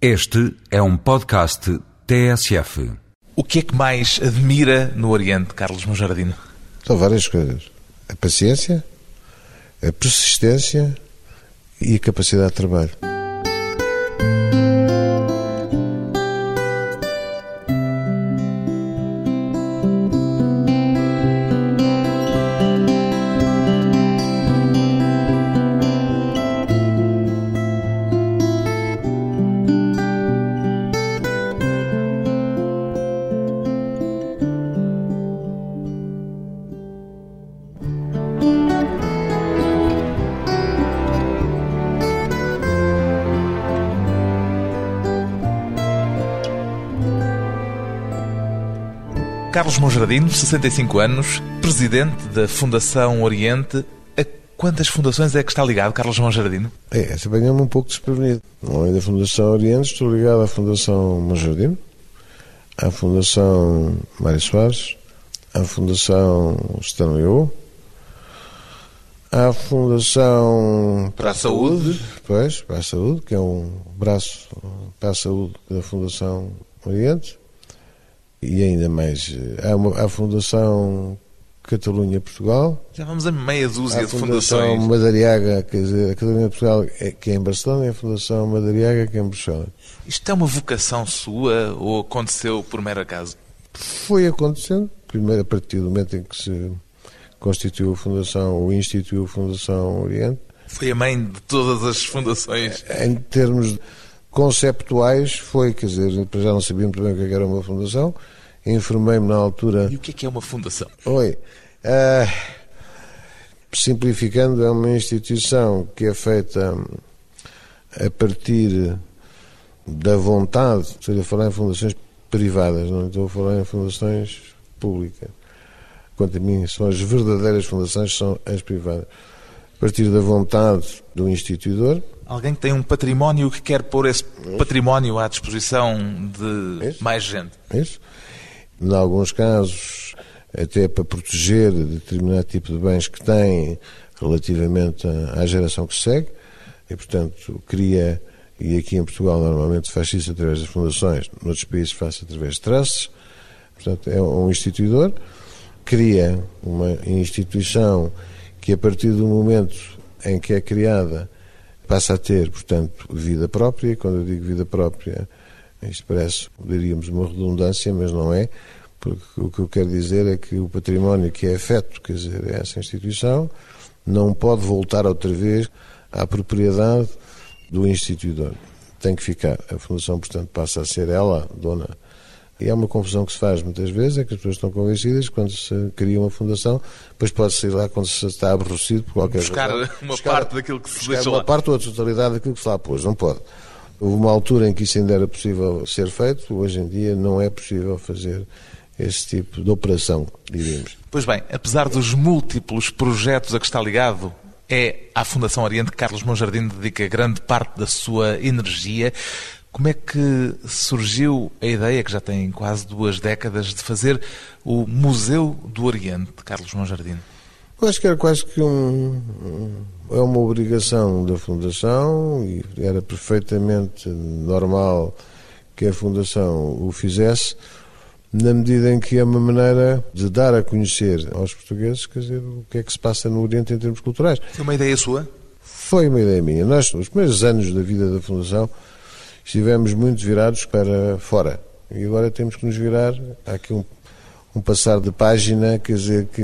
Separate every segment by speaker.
Speaker 1: Este é um podcast TSF.
Speaker 2: O que é que mais admira no Oriente, Carlos Monjardino?
Speaker 3: São várias coisas. A paciência, a persistência e a capacidade de trabalho.
Speaker 2: Monjardino, 65 anos, presidente da Fundação Oriente. A quantas fundações é que está ligado, Carlos Monjardino?
Speaker 3: É, essa apanhou-me um pouco desprevenido. Além da Fundação Oriente, estou ligado à Fundação Monjardino, à Fundação Mário Soares, à Fundação Stanley O, à Fundação
Speaker 2: Para a Saúde.
Speaker 3: Pois, para a Saúde, que é um braço para a saúde da Fundação Oriente. E ainda mais, há, uma, há a Fundação Catalunha Portugal,
Speaker 2: Já vamos a meia dúzia
Speaker 3: a
Speaker 2: de
Speaker 3: Fundação
Speaker 2: fundações.
Speaker 3: Madariaga, quer dizer, a Catalunha Portugal, é- que é em Barcelona, e a Fundação Madariaga, que é em Bruxelas.
Speaker 2: Isto é uma vocação sua ou aconteceu por mero acaso?
Speaker 3: Foi acontecendo, primeiro a partir do momento em que se constituiu a Fundação, ou instituiu a Fundação Oriente,
Speaker 2: Foi a mãe de todas as fundações.
Speaker 3: em termos conceptuais, foi, quer dizer, já não sabia muito bem o é que era uma fundação, informei-me na altura
Speaker 2: E o que é que é uma fundação?
Speaker 3: Oi. Ah, simplificando, é uma instituição que é feita hum, a partir da vontade, estou a falar em fundações privadas, não estou a falar em fundações públicas. Quanto a mim, são as verdadeiras fundações, são as privadas. A partir da vontade do instituidor,
Speaker 2: Alguém que tem um património que quer pôr esse património à disposição de
Speaker 3: Isso.
Speaker 2: mais gente.
Speaker 3: É isso? Em alguns casos, até para proteger determinado tipo de bens que têm relativamente à geração que segue, e portanto cria, e aqui em Portugal normalmente faz isso através das fundações, noutros países faz através de trusts, portanto é um instituidor, cria uma instituição que a partir do momento em que é criada passa a ter, portanto, vida própria. Quando eu digo vida própria, isto parece, diríamos, uma redundância, mas não é, porque o que eu quero dizer é que o património que é afeto, quer dizer, a essa instituição, não pode voltar outra vez à propriedade do instituidor. Tem que ficar. A Fundação, portanto, passa a ser ela dona. E é uma confusão que se faz muitas vezes, é que as pessoas estão convencidas que quando se cria uma fundação, depois pode sair lá quando se está aborrecido por qualquer
Speaker 2: Buscar
Speaker 3: razão.
Speaker 2: uma parte daquilo que se
Speaker 3: buscar
Speaker 2: deixou
Speaker 3: uma
Speaker 2: lá.
Speaker 3: parte ou a totalidade daquilo que se lá pôs. Não pode. Houve uma altura em que isso ainda era possível ser feito, hoje em dia não é possível fazer esse tipo de operação, diríamos.
Speaker 2: Pois bem, apesar dos múltiplos projetos a que está ligado, é à Fundação Oriente que Carlos Monjardino dedica grande parte da sua energia. Como é que surgiu a ideia, que já tem quase duas décadas, de fazer o Museu do Oriente, Carlos Monjardino?
Speaker 3: Eu acho que era quase que um- é uma obrigação da Fundação e era perfeitamente normal que a Fundação o fizesse, na medida em que é uma maneira de dar a conhecer aos portugueses, quer dizer, o que é que se passa no Oriente em termos culturais.
Speaker 2: Foi uma ideia sua?
Speaker 3: Foi uma ideia minha. Nós, nos primeiros anos da vida da Fundação, estivemos muito virados para fora. E agora temos que nos virar. Há aqui um, um passar de página, quer dizer, que.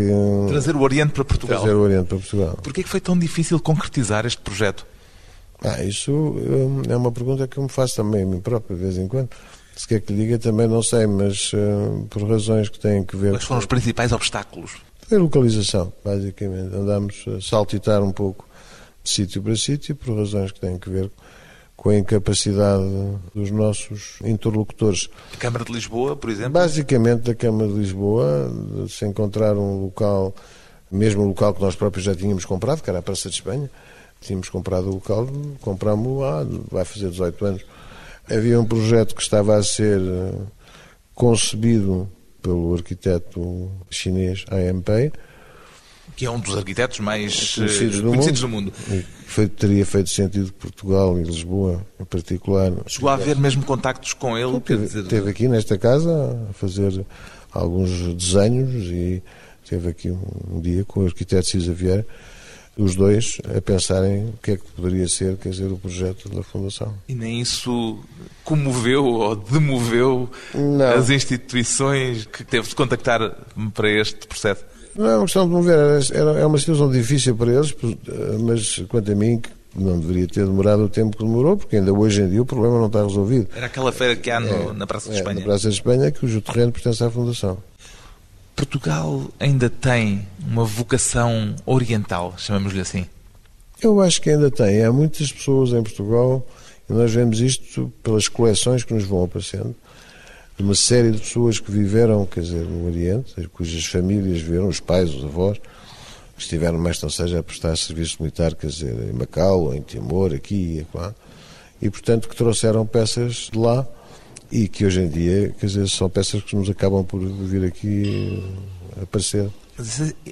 Speaker 2: Trazer o Oriente para Portugal.
Speaker 3: Trazer o Oriente para Portugal.
Speaker 2: Porquê é que foi tão difícil concretizar este projeto?
Speaker 3: Ah, isso é uma pergunta que eu me faço também a mim próprio, de vez em quando. Se quer que lhe diga, também não sei, mas por razões que têm que ver
Speaker 2: Quais foram os principais obstáculos?
Speaker 3: com a localização, basicamente. Andamos a saltitar um pouco de sítio para sítio, por razões que têm que ver com a incapacidade dos nossos interlocutores.
Speaker 2: A Câmara de Lisboa, por exemplo?
Speaker 3: Basicamente da Câmara de Lisboa, de se encontrar um local, mesmo o local que nós próprios já tínhamos comprado, que era a Praça de Espanha, tínhamos comprado o local, comprámos lá, vai fazer 18 anos. Havia um projeto que estava a ser eh, concebido pelo arquiteto chinês AMP
Speaker 2: Que é um dos arquitetos mais
Speaker 3: conhecidos,
Speaker 2: eh,
Speaker 3: do,
Speaker 2: conhecidos
Speaker 3: mundo,
Speaker 2: do mundo.
Speaker 3: E foi- teria feito sentido Portugal e Lisboa, em particular.
Speaker 2: Chegou a haver mesmo contactos com ele? Quer
Speaker 3: Teve,
Speaker 2: dizer,
Speaker 3: teve aqui nesta casa a fazer alguns desenhos e teve aqui um, um dia com o arquiteto Cisa Vieira, os dois a pensarem o que é que poderia ser, quer dizer, o projeto da Fundação.
Speaker 2: E nem isso comoveu ou demoveu
Speaker 3: Não.
Speaker 2: as instituições que teve de contactar para este processo?
Speaker 3: Não é uma questão de mover, era, é uma situação difícil para eles, eh, mas quanto a mim, que não deveria ter demorado o tempo que demorou, porque ainda hoje em dia o problema não está resolvido.
Speaker 2: Era aquela feira que há no- na Praça de
Speaker 3: É,
Speaker 2: Espanha.
Speaker 3: na Praça de Espanha, cujo terreno pertence à Fundação.
Speaker 2: Portugal ainda tem uma vocação oriental, chamamos-lhe assim.
Speaker 3: Eu acho que ainda tem. Há muitas pessoas em Portugal, e nós vemos isto pelas coleções que nos vão aparecendo, de uma série de pessoas que viveram, quer dizer, no Oriente, cujas famílias viveram, os pais, os avós, estiveram mais não seja a prestar serviço militar, quer dizer, em Macau, em Timor, aqui e acolá, e portanto que trouxeram peças de lá e que hoje em dia, quer dizer, são peças que nos acabam por vir aqui eh, aparecer.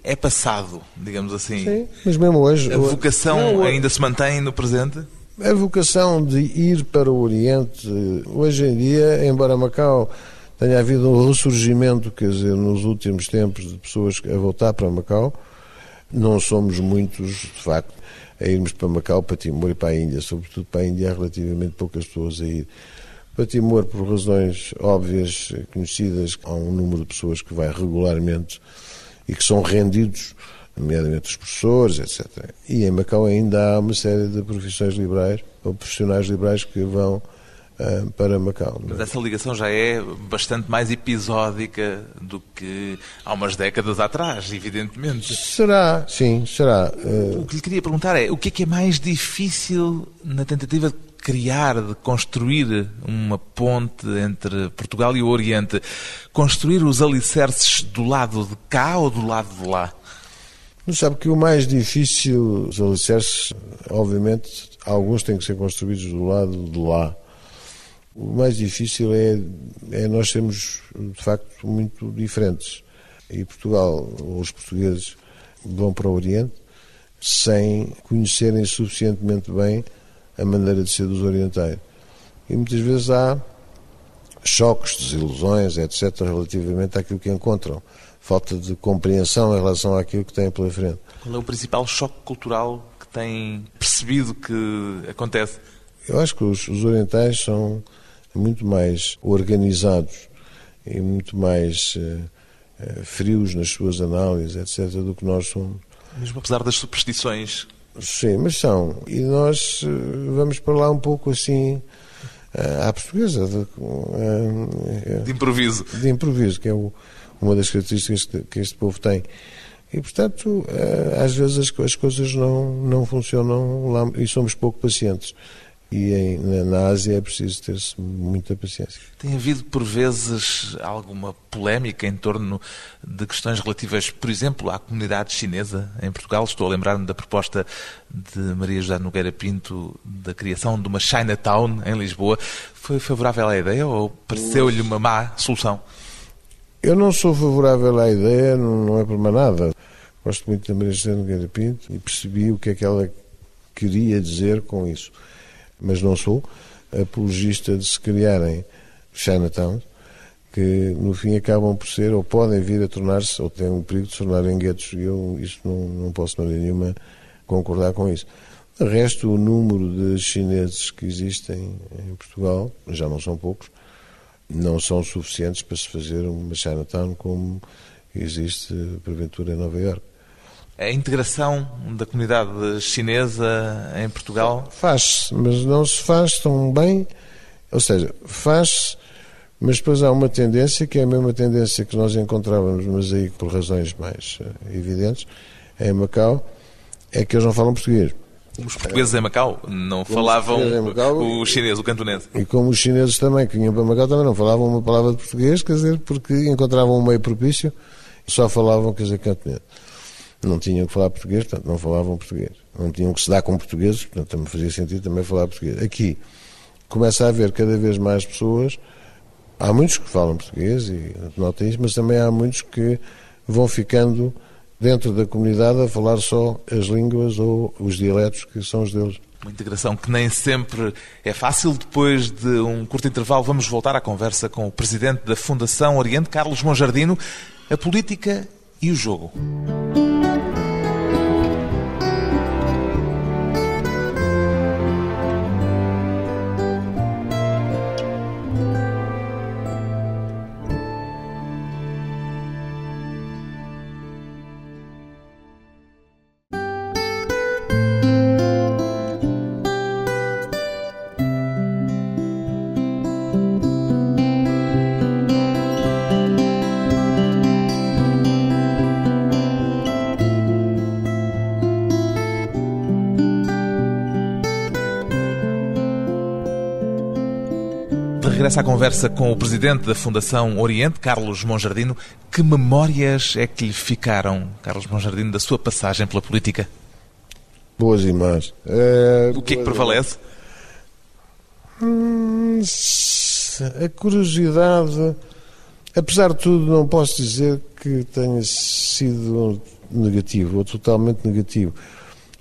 Speaker 2: É passado, digamos assim.
Speaker 3: Sim, mas mesmo hoje...
Speaker 2: A vocação
Speaker 3: Não,
Speaker 2: ainda se mantém no presente?
Speaker 3: A vocação de ir para o Oriente, hoje em dia, embora Macau tenha havido um ressurgimento, quer dizer, nos últimos tempos, de pessoas a voltar para Macau, não somos muitos, de facto, a irmos para Macau, para Timor e para a Índia. Sobretudo para a Índia há relativamente poucas pessoas a ir. Para Timor, por razões óbvias, conhecidas, há um número de pessoas que vai regularmente e que são rendidos, nomeadamente os professores, etc. E em Macau ainda há uma série de profissões liberais, ou profissionais liberais que vão ah, para Macau.
Speaker 2: Mas essa ligação já é bastante mais episódica do que há umas décadas atrás, evidentemente.
Speaker 3: Será, sim, será. Ah,
Speaker 2: O que lhe queria perguntar é o que é que é mais difícil na tentativa de criar, de construir uma ponte entre Portugal e o Oriente? Construir os alicerces do lado de cá ou do lado de lá?
Speaker 3: Mas sabe que o mais difícil, os alicerces, obviamente, alguns têm que ser construídos do lado de lá. O mais difícil é, é nós sermos, de facto, muito diferentes. E Portugal, os portugueses, vão para o Oriente sem conhecerem suficientemente bem a maneira de ser dos orientais. E muitas vezes há choques, desilusões, etc., relativamente àquilo que encontram. Falta de compreensão em relação àquilo que têm pela frente.
Speaker 2: Qual é o principal choque cultural que tem percebido que acontece?
Speaker 3: Eu acho que os, os orientais são muito mais organizados e muito mais eh, eh, frios nas suas análises, etc., do que nós somos.
Speaker 2: Mesmo apesar das superstições.
Speaker 3: Sim, mas são. E nós eh, vamos para lá um pouco assim, à portuguesa, de,
Speaker 2: De improviso.
Speaker 3: de improviso, que é o- uma das características que, este povo tem. E, portanto, eh, às vezes as, as coisas não, não funcionam lá e somos pouco pacientes. E em- na Ásia é preciso ter-se muita paciência.
Speaker 2: Tem havido, por vezes, alguma polémica em torno de questões relativas, por exemplo, à comunidade chinesa em Portugal. Estou a lembrar-me da proposta de Maria José Nogueira Pinto da criação de uma Chinatown em Lisboa. Foi favorável à ideia ou pareceu-lhe uma má solução?
Speaker 3: Eu não sou favorável à ideia, não, não é por mais nada. Gosto muito da Maria José Nogueira Pinto e percebi o que é que ela queria dizer com isso. Mas não sou apologista de se criarem Chinatowns que no fim acabam por ser ou podem vir a tornar-se ou têm o perigo de se tornarem guetos e eu isso não, não posso de maneira nenhuma concordar com isso. De resto, o número de chineses que existem em Portugal, já não são poucos, não são suficientes para se fazer uma Chinatown como existe, porventura, em Nova Iorque.
Speaker 2: A integração da comunidade chinesa em Portugal
Speaker 3: Faz-se, mas não se faz tão bem. Ou seja, faz-se, mas depois há uma tendência, que é a mesma tendência que nós encontrávamos, mas aí por razões mais eh, evidentes, em Macau, é que eles não falam português.
Speaker 2: Os portugueses em Macau não falavam
Speaker 3: portugueses em Macau-
Speaker 2: o chinês, o cantonense.
Speaker 3: E como os chineses também, que vinham para Macau, também não falavam uma palavra de português, quer dizer, porque encontravam um meio propício, só falavam, quer dizer, cantonês. Não tinham que falar português, portanto, não falavam português. Não tinham que se dar com portugueses, portanto, também fazia sentido também falar português. Aqui, começa a haver cada vez mais pessoas, há muitos que falam português, e nota isso, mas também há muitos que vão ficando dentro da comunidade a falar só as línguas ou os dialetos que são os deles.
Speaker 2: Uma integração que nem sempre é fácil. Depois de um curto intervalo, vamos voltar à conversa com o presidente da Fundação Oriente, Carlos Monjardino, a política e o jogo. Regressa à conversa com o presidente da Fundação Oriente, Carlos Monjardino. Que memórias é que lhe ficaram, Carlos Monjardino, da sua passagem pela política?
Speaker 3: Boas e más. É,
Speaker 2: o que é que prevalece?
Speaker 3: Hum, a curiosidade, apesar de tudo, não posso dizer que tenha sido negativo ou totalmente negativo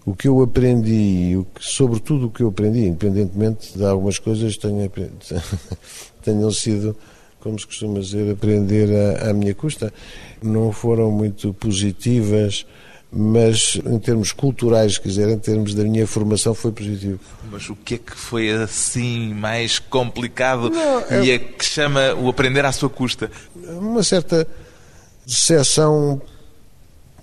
Speaker 3: o que eu aprendi, o que, sobretudo o que eu aprendi, independentemente de algumas coisas tenham, tenham sido, como se costuma dizer, aprender à, à minha custa, não foram muito positivas, mas em termos culturais, quer dizer, em termos da minha formação, foi positivo.
Speaker 2: Mas o que é que foi assim mais complicado não, é... e é que chama o aprender à sua custa?
Speaker 3: Uma certa decepção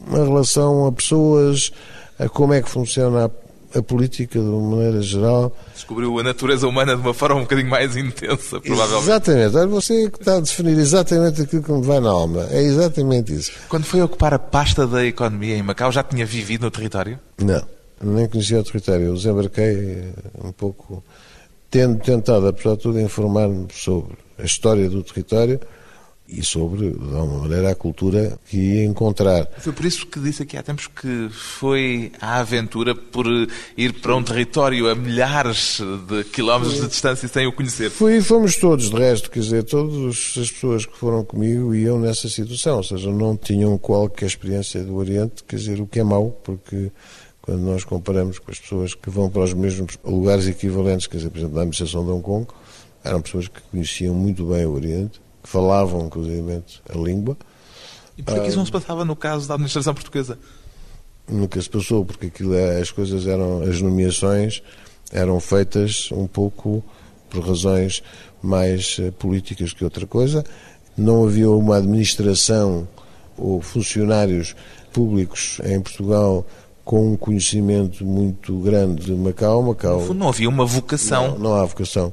Speaker 3: em relação a pessoas a como é que funciona a, a, política de uma maneira geral.
Speaker 2: Descobriu a natureza humana de uma forma um bocadinho mais intensa, provavelmente.
Speaker 3: Exatamente. Olha, você é que está a definir exatamente aquilo que me vai na alma. É exatamente isso.
Speaker 2: Quando foi ocupar a pasta da economia em Macau, já tinha vivido no território?
Speaker 3: Não, nem conhecia o território. Eu desembarquei eh, um pouco, tendo tentado, apesar de tudo, informar-me sobre a história do território e sobre, de alguma maneira, a cultura que ia encontrar.
Speaker 2: Foi por isso que disse aqui há tempos que foi à aventura por ir para um território a milhares de quilómetros de distância sem o conhecer.
Speaker 3: Foi, fomos todos, de resto, quer dizer, todas as pessoas que foram comigo iam nessa situação, ou seja, não tinham qualquer experiência do Oriente, quer dizer, o que é mau, porque quando nós comparamos com as pessoas que vão para os mesmos lugares equivalentes, quer dizer, por exemplo, na administração de Hong Kong, eram pessoas que conheciam muito bem o Oriente, que falavam, inclusive, a língua.
Speaker 2: E por que isso não se passava no caso da administração portuguesa?
Speaker 3: Nunca se passou, porque aquilo, é, as coisas eram, as nomeações eram feitas um pouco por razões mais eh, políticas que outra coisa. Não havia uma administração ou funcionários públicos em Portugal com um conhecimento muito grande de Macau. Macau
Speaker 2: não havia uma vocação.
Speaker 3: Não, não há vocação.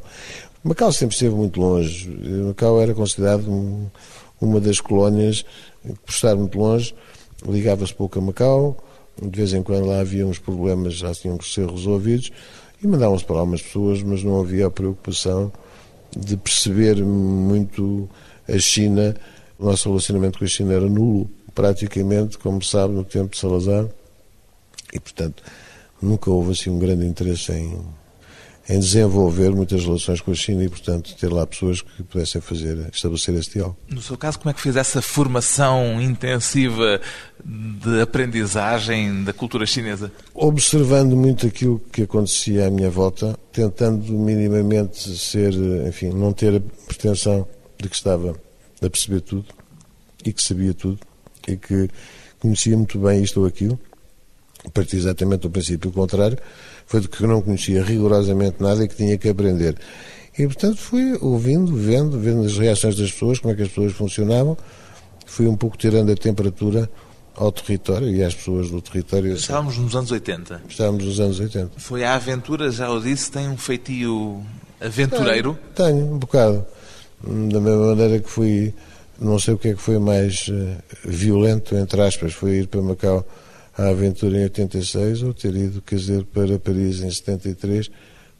Speaker 3: Macau sempre esteve muito longe. Macau era considerado um, uma das colónias que, por estar muito longe, ligava-se pouco a Macau. De vez em quando lá havia uns problemas, já tinham que ser resolvidos, e mandavam-se para lá pessoas, mas não havia a preocupação de perceber muito a China. O nosso relacionamento com a China era nulo, praticamente, como sabe, no tempo de Salazar, e portanto nunca houve assim um grande interesse em em desenvolver muitas relações com a China e, portanto, ter lá pessoas que pudessem fazer, estabelecer esse diálogo.
Speaker 2: No seu caso, como é que fez essa formação intensiva de aprendizagem da cultura chinesa?
Speaker 3: Observando muito aquilo que acontecia à minha volta, tentando minimamente ser, enfim, não ter a pretensão de que estava a perceber tudo e que sabia tudo e que conhecia muito bem isto ou aquilo, a partir exatamente do princípio contrário, foi de que não conhecia rigorosamente nada e que tinha que aprender. E, portanto, fui ouvindo, vendo, vendo as reações das pessoas, como é que as pessoas funcionavam, fui um pouco tirando a temperatura ao território e às pessoas do território.
Speaker 2: Estávamos nos anos 80.
Speaker 3: Estávamos nos anos 80.
Speaker 2: Foi a aventura, já o disse, tem um feitio aventureiro?
Speaker 3: Tenho, tenho um bocado. Da mesma maneira que fui, não sei o que é que foi mais uh, violento, entre aspas, foi ir para Macau a aventura em 86 ou ter ido, quer dizer, para Paris em 73,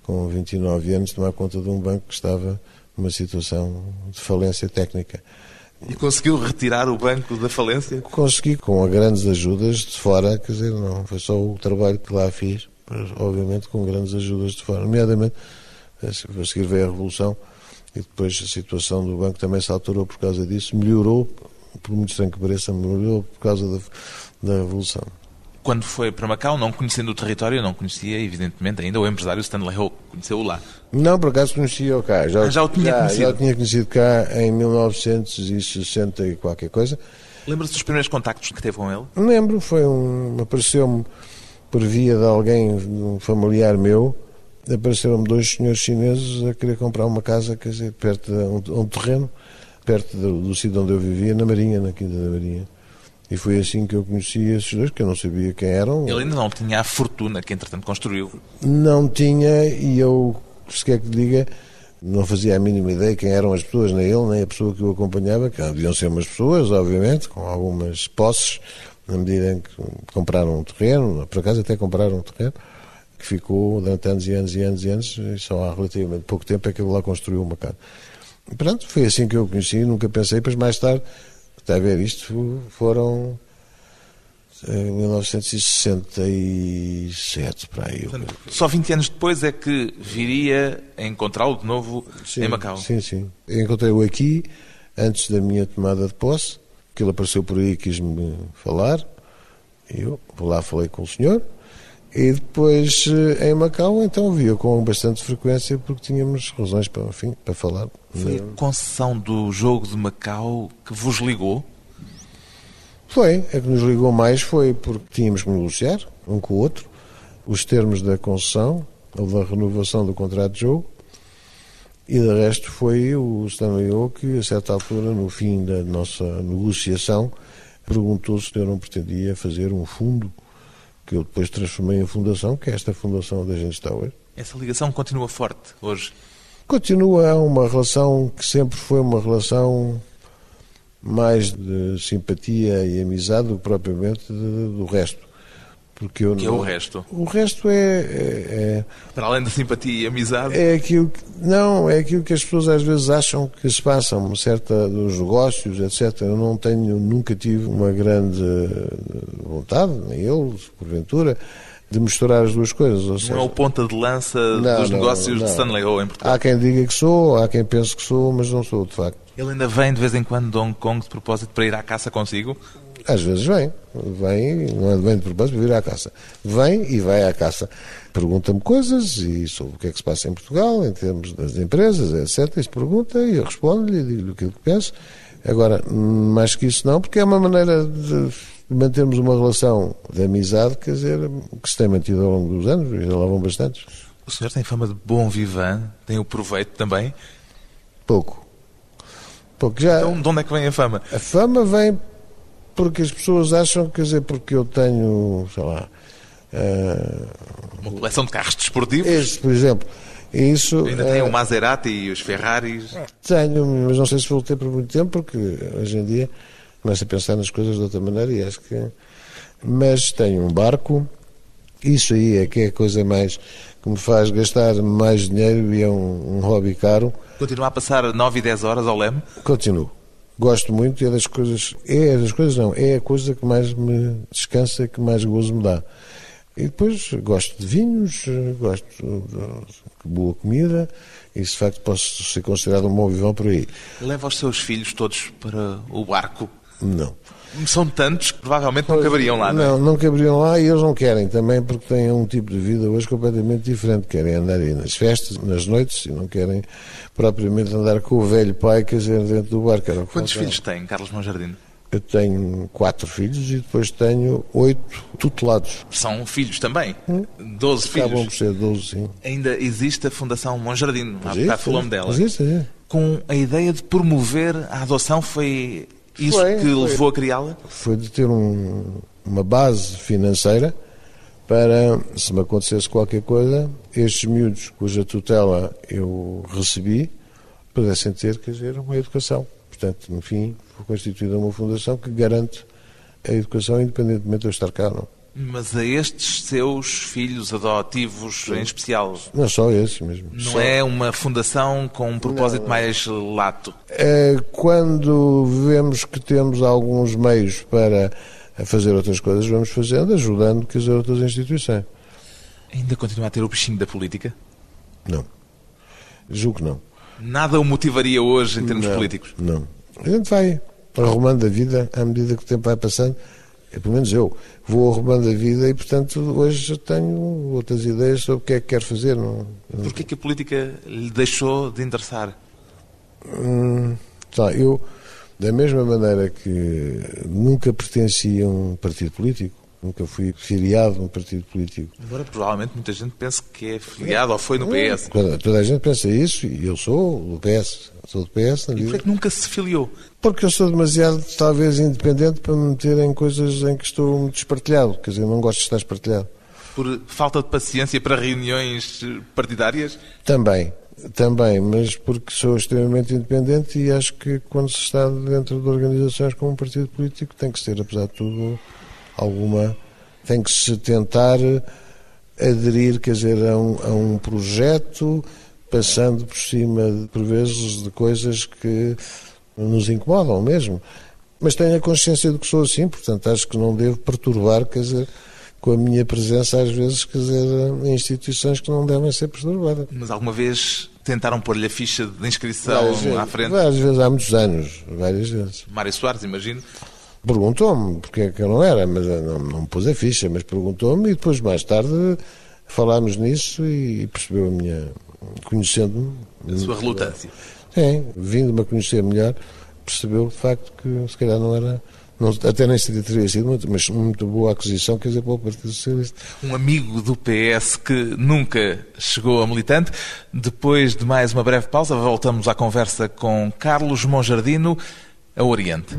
Speaker 3: com 29 anos, tomar conta de um banco que estava numa situação de falência técnica.
Speaker 2: E conseguiu retirar o banco da falência?
Speaker 3: Consegui, com grandes ajudas de fora, quer dizer, não foi só o trabalho que lá fiz, mas obviamente com grandes ajudas de fora, nomeadamente a seguir veio a Revolução e depois a situação do banco também se alterou por causa disso, melhorou por muito estranho que pareça, morreu por causa da, da Revolução.
Speaker 2: Quando foi para Macau, não conhecendo o território, não conhecia, evidentemente, ainda o empresário Stanley Ho. Conheceu-o lá.
Speaker 3: Não, por acaso conhecia-o cá. Já,
Speaker 2: Ah, já o tinha
Speaker 3: já,
Speaker 2: conhecido?
Speaker 3: Já o tinha conhecido cá em 1960 e qualquer coisa.
Speaker 2: Lembra-se dos primeiros contactos que teve com ele?
Speaker 3: Lembro, foi um. apareceu-me por via de alguém, de um familiar meu, apareceram-me dois senhores chineses a querer comprar uma casa, quer dizer, perto de um, um terreno, perto do, do sítio onde eu vivia, na Marinha, na Quinta da Marinha. E foi assim que eu conheci esses dois, que eu não sabia quem eram.
Speaker 2: Ele ainda não tinha a fortuna que, entretanto, construiu.
Speaker 3: Não tinha, e eu, se quer que diga, não fazia a mínima ideia quem eram as pessoas, nem ele, nem a pessoa que o acompanhava, que deviam ser umas pessoas, obviamente, com algumas posses, na medida em que compraram um terreno, por acaso até compraram um terreno, que ficou durante anos e anos e anos e anos, e só há relativamente pouco tempo é que ele lá construiu uma casa. E pronto, foi assim que eu o conheci, nunca pensei, depois mais tarde, está a ver, isto foram em 1967, para aí.
Speaker 2: Portanto, só 20 anos depois é que viria a encontrá-lo de novo em Macau.
Speaker 3: Sim, sim. Encontrei-o aqui, antes da minha tomada de posse, que ele apareceu por aí e quis-me falar. Eu lá falei com o senhor. E depois, eh, em Macau, então via com bastante frequência, porque tínhamos razões para, enfim, para falar.
Speaker 2: Foi a concessão do jogo de Macau que vos ligou?
Speaker 3: Foi, a que nos ligou mais foi porque tínhamos que negociar, um com o outro, os termos da concessão ou da renovação do contrato de jogo, e de resto foi o Stanley O que, a certa altura, no fim da nossa negociação, perguntou se eu não pretendia fazer um fundo, que eu depois transformei em fundação, que é esta fundação onde a gente está hoje.
Speaker 2: Essa ligação continua forte hoje.
Speaker 3: Continua uma relação que sempre foi uma relação mais de simpatia e amizade do que propriamente do resto. Porque eu
Speaker 2: Que é
Speaker 3: não-
Speaker 2: o resto.
Speaker 3: O resto é, é,
Speaker 2: Para além da simpatia e amizade,
Speaker 3: é, é aquilo que, não, é aquilo que as pessoas às vezes acham que se passa, uma certa dos negócios, etc. Eu não tenho, nunca tive uma grande eh, vontade, nem eu, porventura, de misturar as duas coisas. Ou seja,
Speaker 2: não é o ponta de lança
Speaker 3: Não,
Speaker 2: dos
Speaker 3: não,
Speaker 2: negócios
Speaker 3: não.
Speaker 2: de Stanley Ho em Portugal.
Speaker 3: Há quem diga que sou, há quem pense que sou, mas não sou, de facto.
Speaker 2: Ele ainda vem de vez em quando de Hong Kong de propósito para ir à caça consigo?
Speaker 3: Às vezes vem, vem, não é bem de propósito, para vir à caça. Vem e vai à caça. Pergunta-me coisas e sobre o que é que se passa em Portugal, em termos das empresas, etc. Isso pergunta e eu respondo-lhe e digo-lhe aquilo que penso. Agora, mais que isso não, porque é uma maneira de mantermos uma relação de amizade, quer dizer, que se tem mantido ao longo dos anos, e já lá vão bastantes.
Speaker 2: O senhor tem fama de bom vivan, tem o proveito também.
Speaker 3: Pouco. Pouco. Já,
Speaker 2: Então, de onde é que vem a fama?
Speaker 3: A fama vem porque as pessoas acham, quer dizer, porque eu tenho, sei lá, eh,
Speaker 2: Uma coleção de carros desportivos?
Speaker 3: Este, por exemplo, isso
Speaker 2: Ainda tem
Speaker 3: eh,
Speaker 2: o Maserati e os Ferraris.
Speaker 3: tenho, mas não sei se vou ter por muito tempo, porque hoje em dia começo a pensar nas coisas de outra maneira e acho que. Mas tenho um barco, isso aí é que é a coisa mais que me faz gastar mais dinheiro e é um, um hobby caro.
Speaker 2: Continua a passar 9 e 10 horas ao leme.
Speaker 3: Continuo. Gosto muito e é das coisas. É das coisas, não. É a coisa que mais me descansa, que mais gozo me dá. E depois gosto de vinhos, gosto de boa comida e, de facto, posso ser considerado um bom vivão por aí.
Speaker 2: Leva os seus filhos todos para o barco.
Speaker 3: Não.
Speaker 2: São tantos que provavelmente não caberiam lá, não é?
Speaker 3: Não, não caberiam lá e eles não querem também porque têm um tipo de vida hoje completamente diferente. Querem andar aí nas festas, nas noites e não querem propriamente andar com o velho pai, quer dizer, dentro do barco.
Speaker 2: Quantos filhos tem Carlos Monjardim?
Speaker 3: Eu tenho quatro filhos e depois tenho oito tutelados.
Speaker 2: São filhos também. 12
Speaker 3: Acabam
Speaker 2: filhos.
Speaker 3: por ser 12, sim.
Speaker 2: Ainda existe a Fundação Monjardim. Há bocado falou-me dela.
Speaker 3: Existe, existe.
Speaker 2: Com a ideia de promover a adoção, foi isso
Speaker 3: Foi,
Speaker 2: que
Speaker 3: foi.
Speaker 2: levou a criá-la?
Speaker 3: Foi de ter um- uma base financeira para, se me acontecesse qualquer coisa, estes miúdos cuja tutela eu recebi pudessem ter, quer dizer, uma educação. Portanto, no fim, foi constituída uma fundação que garante a educação independentemente de eu estar cá ou não.
Speaker 2: Mas a estes seus filhos adotivos em especial,
Speaker 3: Não só esses mesmo.
Speaker 2: não
Speaker 3: Só-
Speaker 2: é uma fundação com um propósito mais lato?
Speaker 3: É, Quando vemos que temos alguns meios para fazer outras coisas, vamos fazendo, ajudando quer dizer, outras instituições.
Speaker 2: Ainda continua a ter o bichinho da política?
Speaker 3: Não. Julgo que não.
Speaker 2: Nada o motivaria hoje em termos
Speaker 3: não,
Speaker 2: políticos?
Speaker 3: Não. A gente vai. arrumando a vida à medida que o tempo vai passando. É, pelo menos eu vou arrumando a vida e, portanto, hoje tenho outras ideias sobre o que é que quero fazer. Não,
Speaker 2: não... Porquê que a política lhe deixou de interessar?
Speaker 3: Hum, tá, eu, da mesma maneira que nunca pertenci a um partido político, nunca fui filiado a um partido político.
Speaker 2: Embora provavelmente muita gente pense que é filiado ou foi no PS.
Speaker 3: Toda a gente pensa isso e eu sou do PS. Sou do PS.
Speaker 2: E porquê que nunca se filiou?
Speaker 3: Porque eu sou demasiado, talvez, independente para me meter em coisas em que estou muito espartilhado. Quer dizer, não gosto de estar espartilhado.
Speaker 2: Por falta de paciência para reuniões partidárias?
Speaker 3: Também. Também, mas porque sou extremamente independente e acho que quando se está dentro de organizações como um partido político tem que ser, apesar de tudo, alguma. tem que se tentar aderir, quer dizer, a um, a um projeto, passando por cima, por vezes, de coisas que nos incomodam mesmo. Mas tenho a consciência de que sou assim, portanto acho que não devo perturbar, quer dizer, com a minha presença, às vezes, quer dizer, em instituições que não devem ser perturbadas.
Speaker 2: Mas alguma vez tentaram pôr-lhe a ficha de inscrição várias à frente?
Speaker 3: Várias vezes, há muitos anos, várias vezes.
Speaker 2: Mário Soares, imagino.
Speaker 3: Perguntou-me porque é que eu não era, mas não, não me pôs a ficha, mas perguntou-me e depois, mais tarde, falámos nisso e percebeu a minha. conhecendo-me.
Speaker 2: A sua relutância.
Speaker 3: Sim, vindo-me a conhecer melhor, percebeu de facto que se calhar não era. Não, até nem seria teria sido muito, mas muito boa aquisição, quer dizer, para o Partido Socialista.
Speaker 2: Um amigo do PS que nunca chegou a militante. Depois de mais uma breve pausa, voltamos à conversa com Carlos Monjardino, a Oriente.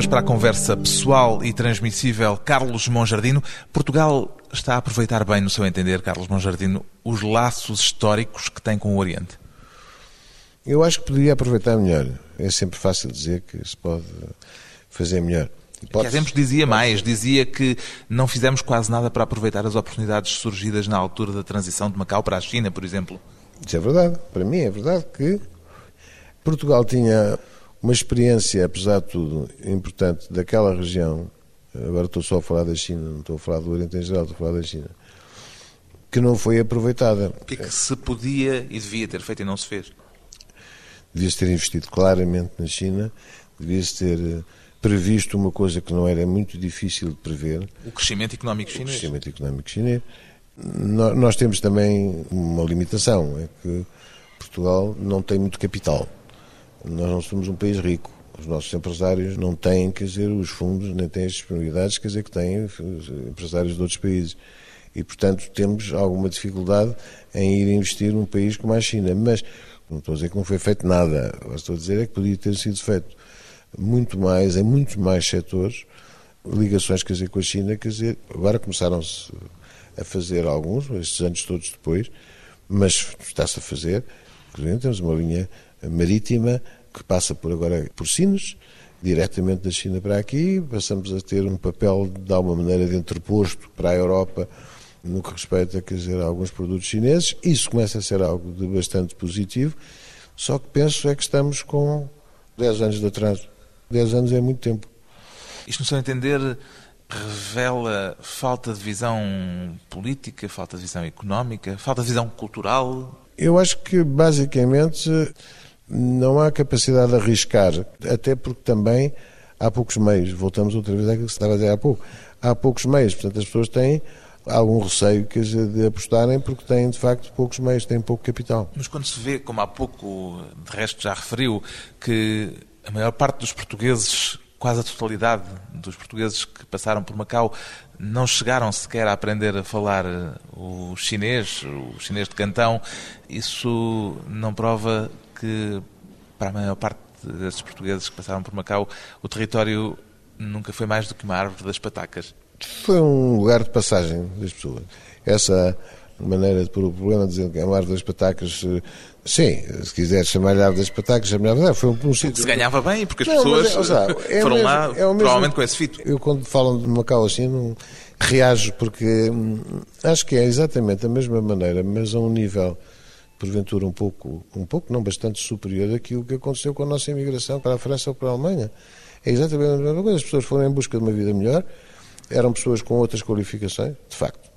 Speaker 2: Hoje para a conversa pessoal e transmissível, Carlos Monjardino. Portugal está a aproveitar bem, no seu entender, Carlos Monjardino, os laços históricos que tem com o Oriente?
Speaker 3: Eu acho que poderia aproveitar melhor. É sempre fácil dizer que se pode fazer melhor.
Speaker 2: Há tempos dizia mais, dizia que não fizemos quase nada para aproveitar as oportunidades surgidas na altura da transição de Macau para a China, por exemplo.
Speaker 3: Isso é verdade. Para mim é verdade que Portugal tinha uma experiência, apesar de tudo, importante daquela região, agora estou só a falar da China, não estou a falar do Oriente em geral, estou a falar da China, que não foi aproveitada.
Speaker 2: O que é que se podia e devia ter feito e não se fez?
Speaker 3: Devia-se ter investido claramente na China, devia-se ter eh, previsto uma coisa que não era muito difícil de prever.
Speaker 2: O crescimento económico chinês.
Speaker 3: O crescimento económico chinês. Nós temos também uma limitação, é que Portugal não tem muito capital. Nós não somos um país rico. Os nossos empresários não têm, quer dizer, os fundos, nem têm as disponibilidades, quer dizer, que têm os empresários de outros países. E, portanto, temos alguma dificuldade em ir investir num país como a China. Mas, não estou a dizer que não foi feito nada, estou a dizer é que podia ter sido feito muito mais, em muitos mais setores, ligações, quer dizer, com a China, quer dizer, agora começaram-se a fazer alguns, estes anos todos depois, mas está-se a fazer. Inclusive, temos uma linha marítima que passa por agora por Sines, diretamente da China para aqui, passamos a ter um papel de alguma maneira de entreposto para a Europa no que respeita quer dizer, a alguns produtos chineses. Isso começa a ser algo de bastante positivo, só que penso é que estamos com 10 anos de atraso. 10 anos é muito tempo.
Speaker 2: Isto, no seu entender, revela falta de visão política, falta de visão económica, falta de visão cultural?
Speaker 3: Eu acho que, basicamente, não há capacidade de arriscar, até porque também há poucos meios. Voltamos outra vez àquilo que se estava a dizer há pouco. Há poucos meios, portanto as pessoas têm algum receio de apostarem porque têm de facto poucos meios, têm pouco capital.
Speaker 2: Mas quando se vê, como há pouco de resto já referiu, que a maior parte dos portugueses, quase a totalidade dos portugueses que passaram por Macau, não chegaram sequer a aprender a falar o chinês, o chinês de cantão, isso não prova que, para a maior parte desses portugueses que passaram por Macau, o território nunca foi mais do que uma árvore das patacas.
Speaker 3: Foi um lugar de passagem das pessoas. Essa maneira de pôr o problema, dizendo que é a Árvore das Patacas. eh, Sim, se quiser chamar-lhe Árvore das Patacas, chamar-lhe. Não, Foi um, um sítio.
Speaker 2: Se ganhava bem, porque as
Speaker 3: Não, mas
Speaker 2: pessoas
Speaker 3: é- ou seja, é o
Speaker 2: foram
Speaker 3: mesmo-
Speaker 2: lá
Speaker 3: é mesmo-
Speaker 2: provavelmente com esse fito.
Speaker 3: Eu, quando falam de Macau assim, não reajo, porque hum, acho que é exatamente a mesma maneira, mas a um nível, porventura, um pouco, um pouco, não bastante superior daquilo que aconteceu com a nossa imigração para a França ou para a Alemanha. É exatamente a mesma coisa. As pessoas foram em busca de uma vida melhor, eram pessoas com outras qualificações, de facto.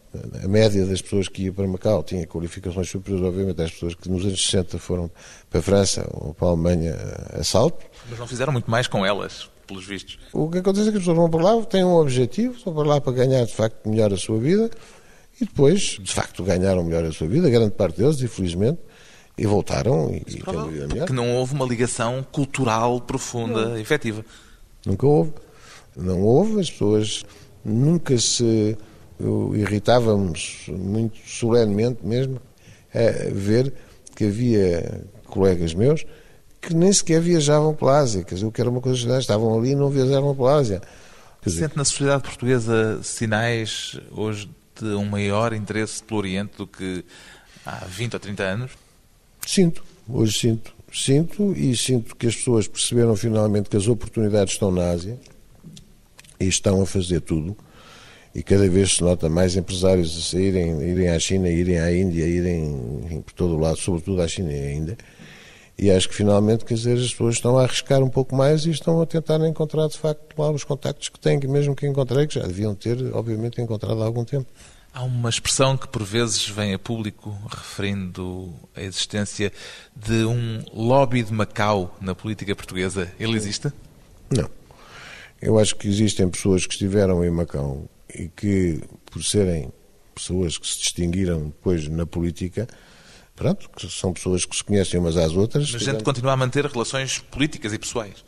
Speaker 3: A média das pessoas que iam para Macau tinha qualificações superiores, obviamente, às pessoas que nos anos 60 foram para a França ou para a Alemanha a salto.
Speaker 2: Mas não fizeram muito mais com elas, pelos vistos.
Speaker 3: O que acontece é que as pessoas vão para lá, têm um objetivo, vão para lá para ganhar de facto melhor a sua vida e depois, de facto, ganharam melhor a sua vida, grande parte deles, infelizmente, e voltaram e, e têm uma vida melhor.
Speaker 2: Que não houve uma ligação cultural profunda, efetiva.
Speaker 3: Nunca houve. Não houve, as pessoas nunca se irritávamos muito solenemente mesmo a ver que havia colegas meus que nem sequer viajavam pela Ásia, quer dizer, o que era uma coisa estranha, estavam ali e não viajavam pela Ásia. Quer dizer,
Speaker 2: Sente na sociedade portuguesa sinais hoje um maior interesse pelo Oriente do que há 20 ou 30 anos?
Speaker 3: Sinto, hoje sinto. Sinto e sinto que as pessoas perceberam finalmente que as oportunidades estão na Ásia e estão a fazer tudo. E cada vez se nota mais empresários a saírem, irem à China, irem à Índia, irem por todo o lado, sobretudo à China ainda. E acho que finalmente, quer dizer, as pessoas estão a arriscar um pouco mais e estão a tentar encontrar de facto lá os contactos que têm, que mesmo que encontrei, que já deviam ter, obviamente, encontrado há algum tempo.
Speaker 2: Há uma expressão que por vezes vem a público referindo a existência de um lobby de Macau na política portuguesa. Ele existe?
Speaker 3: Não. Eu acho que existem pessoas que estiveram em Macau e que, por serem pessoas que se distinguiram depois na política, pronto, que são pessoas que se conhecem umas às outras.
Speaker 2: Mas a gente continua a manter relações políticas e pessoais.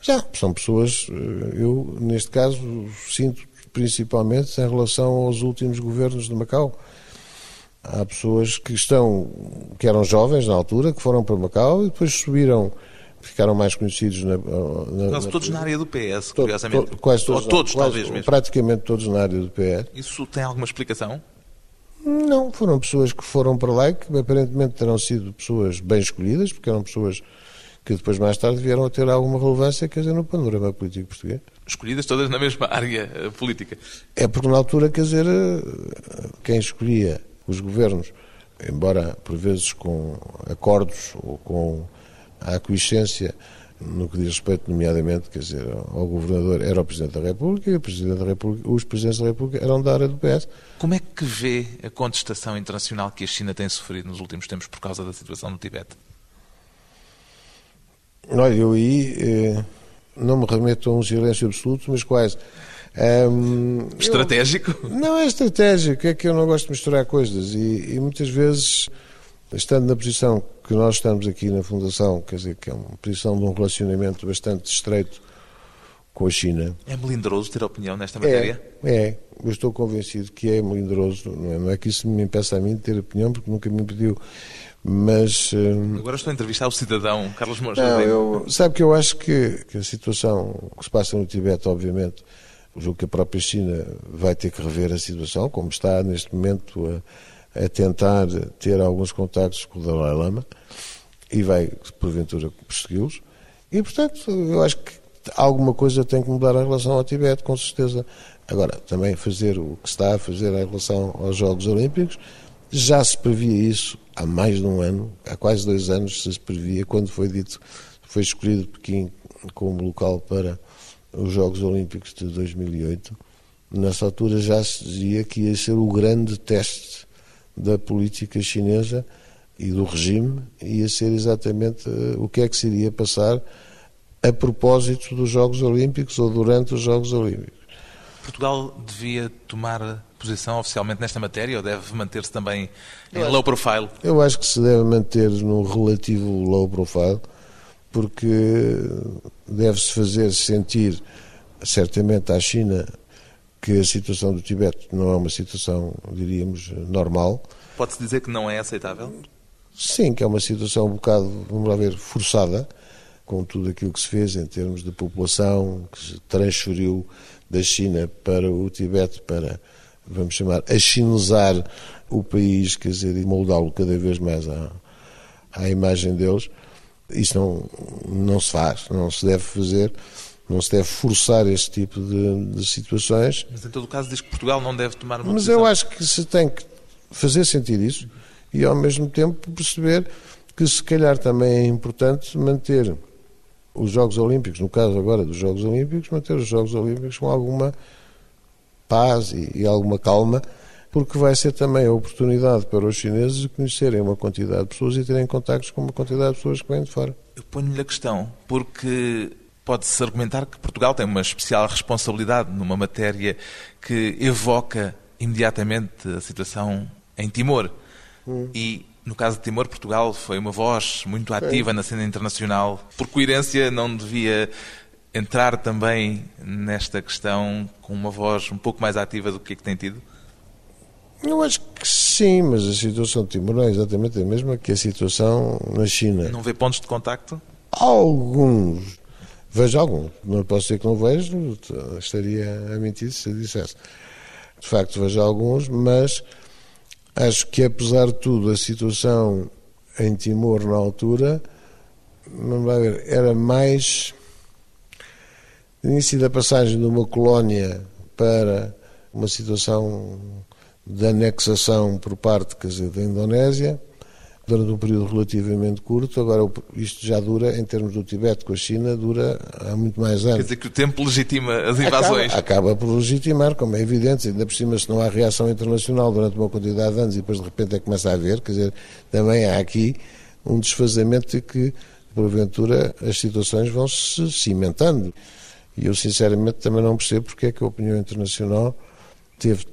Speaker 3: Já, são pessoas, eh, eu neste caso sinto principalmente em relação aos últimos governos de Macau. Há pessoas que estão, que eram jovens na altura, que foram para Macau e depois subiram, ficaram mais conhecidos na, na,
Speaker 2: Quase
Speaker 3: na-
Speaker 2: todos na área do PS,
Speaker 3: To-
Speaker 2: curiosamente.
Speaker 3: to- quase todos,
Speaker 2: Ou todos,
Speaker 3: quase-
Speaker 2: talvez mesmo.
Speaker 3: Praticamente todos na área do PS.
Speaker 2: Isso tem alguma explicação?
Speaker 3: Não, foram pessoas que foram para lá e que aparentemente terão sido pessoas bem escolhidas, porque eram pessoas que depois mais tarde vieram a ter alguma relevância, quer dizer, no panorama político português.
Speaker 2: Escolhidas todas na mesma área eh, política.
Speaker 3: É porque na altura, quer dizer, eh, quem escolhia os governos, embora por vezes com acordos ou com a aquiescência no que diz respeito, nomeadamente, quer dizer, ao governador, era o Presidente da República e o Presidente da República, os Presidentes da República eram da área do PS.
Speaker 2: Como é que vê a contestação internacional que a China tem sofrido nos últimos tempos por causa da situação no Tibete?
Speaker 3: Olha, eu aí eh, não me remeto a um silêncio absoluto, mas quase. Eu-
Speaker 2: Estratégico?
Speaker 3: Não é estratégico, é que eu não gosto de misturar coisas e, e muitas vezes, estando na posição que nós estamos aqui na Fundação, quer dizer, que é uma posição de um relacionamento bastante estreito com a China.
Speaker 2: É melindroso ter opinião nesta matéria?
Speaker 3: É, é, eu estou convencido que é melindroso, não é, não é que isso me impeça a mim de ter opinião, porque nunca me impediu, mas... hum,
Speaker 2: Agora estou a entrevistar o cidadão Carlos Moura.
Speaker 3: não, eu, sabe que eu acho que, que a situação que se passa no Tibete, obviamente, julgo que a própria China vai ter que rever a situação, como está neste momento a, a tentar ter alguns contactos com o Dalai Lama e vai, porventura, persegui-los. E, portanto, eu acho que alguma coisa tem que mudar em relação ao Tibete, com certeza. Agora, também fazer o que está a fazer em relação aos Jogos Olímpicos, já se previa isso há mais de um ano, há quase dois anos se previa, quando foi dito, foi escolhido Pequim como local para os Jogos Olímpicos de 2008. Nessa altura já se dizia que ia ser o grande teste da política chinesa e do regime, ia ser exatamente eh, o que é que se iria passar a propósito dos Jogos Olímpicos ou durante os Jogos Olímpicos.
Speaker 2: Portugal devia tomar posição oficialmente nesta matéria ou deve manter-se também em low profile?
Speaker 3: Eu acho que se deve manter no relativo low profile, porque deve-se fazer sentir, certamente, à China que a situação do Tibete não é uma situação, diríamos, normal.
Speaker 2: Pode-se dizer que não é aceitável?
Speaker 3: Sim, que é uma situação um bocado, vamos lá ver, forçada, com tudo aquilo que se fez em termos de população, que se transferiu da China para o Tibete para, vamos chamar, achinezar o país, quer dizer, e moldá-lo cada vez mais à, à imagem deles. Isso não, não se faz, não se deve fazer, não se deve forçar este tipo de, de situações.
Speaker 2: Mas em todo o caso diz que Portugal não deve tomar uma
Speaker 3: Mas
Speaker 2: posição.
Speaker 3: eu acho que se tem que fazer sentir isso e ao mesmo tempo perceber que se calhar também é importante manter os Jogos Olímpicos, no caso agora dos Jogos Olímpicos, manter os Jogos Olímpicos com alguma paz e, e alguma calma, porque vai ser também a oportunidade para os chineses de conhecerem uma quantidade de pessoas e terem contactos com uma quantidade de pessoas que vêm de fora.
Speaker 2: Eu ponho-lhe a questão, porque pode-se argumentar que Portugal tem uma especial responsabilidade numa matéria que evoca imediatamente a situação em Timor. E, no caso de Timor, Portugal foi uma voz muito ativa na cena internacional. Por coerência, não devia entrar também nesta questão com uma voz um pouco mais ativa do que a que tem tido?
Speaker 3: Eu acho que sim, mas a situação de Timor não é exatamente a mesma que a situação na China.
Speaker 2: Não vê pontos de contacto?
Speaker 3: Alguns. Vejo alguns. Não posso dizer que não vejo, estaria a mentir se dissesse. De facto, vejo alguns, mas acho que, apesar de tudo, a situação em Timor na altura, não vai ver, era mais início da passagem de uma colónia para uma situação de anexação por parte quer dizer, da Indonésia, durante um período relativamente curto. Agora, isto já dura, em termos do Tibete com a China, dura há muito mais anos.
Speaker 2: Quer dizer que o tempo legitima as invasões?
Speaker 3: Acaba, acaba por legitimar, como é evidente, ainda por cima, se não há reação internacional durante uma quantidade de anos e depois de repente é que começa a haver, quer dizer, também há aqui um desfazamento de que, porventura, as situações vão se cimentando. E eu, sinceramente, também não percebo porque é que a opinião internacional teve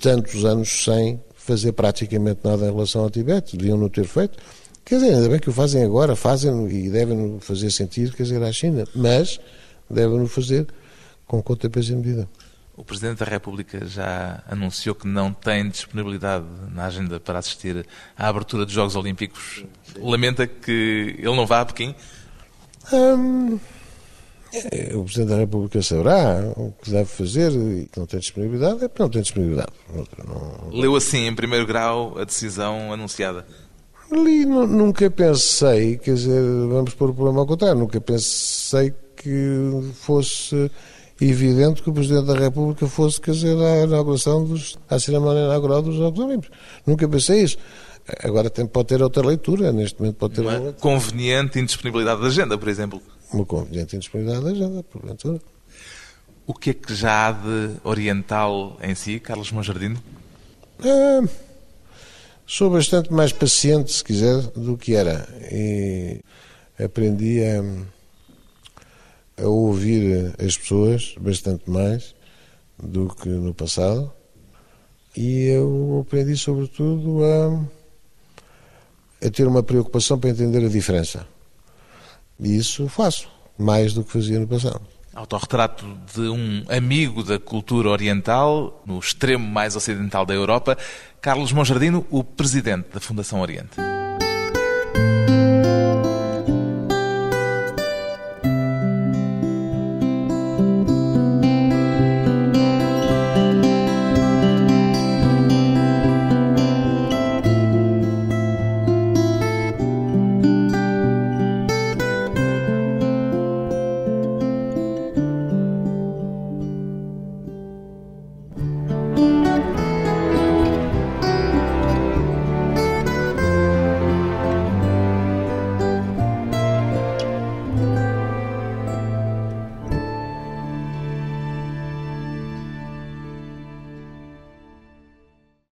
Speaker 3: tantos anos sem fazer praticamente nada em relação ao Tibete. Deviam não ter feito. Quer dizer, ainda bem que o fazem agora, fazem e devem fazer sentir, quer dizer, à China, mas devem-no fazer com conta, peso e medida.
Speaker 2: O Presidente da República já anunciou que não tem disponibilidade na agenda para assistir à abertura dos Jogos Olímpicos. Lamenta que ele não vá a Pequim?
Speaker 3: Hum, o Presidente da República saberá o que deve fazer e que não tem disponibilidade, é porque não tem disponibilidade. Não...
Speaker 2: Leu assim, em primeiro grau, a decisão anunciada?
Speaker 3: Ali nunca pensei, quer dizer, vamos pôr o problema ao contrário, nunca pensei que fosse evidente que o Presidente da República fosse, quer dizer, à inauguração dos, à cerimónia inaugural dos Jogos Olímpicos. Nunca pensei isso. Agora tem, pode ter outra leitura, neste momento pode ter uma
Speaker 2: conveniente indisponibilidade da agenda, por exemplo.
Speaker 3: Uma conveniente indisponibilidade da agenda, porventura.
Speaker 2: O que é que já há de oriental em si, Carlos Monjardino?
Speaker 3: É, sou bastante mais paciente, se quiser, do que era. E aprendi a, a ouvir as pessoas bastante mais do que no passado. E eu aprendi, sobretudo, a, a ter uma preocupação para entender a diferença. E isso faço, mais do que fazia no passado.
Speaker 2: Autorretrato de um amigo da cultura oriental, no extremo mais ocidental da Europa, Carlos Monjardino, o presidente da Fundação Oriente.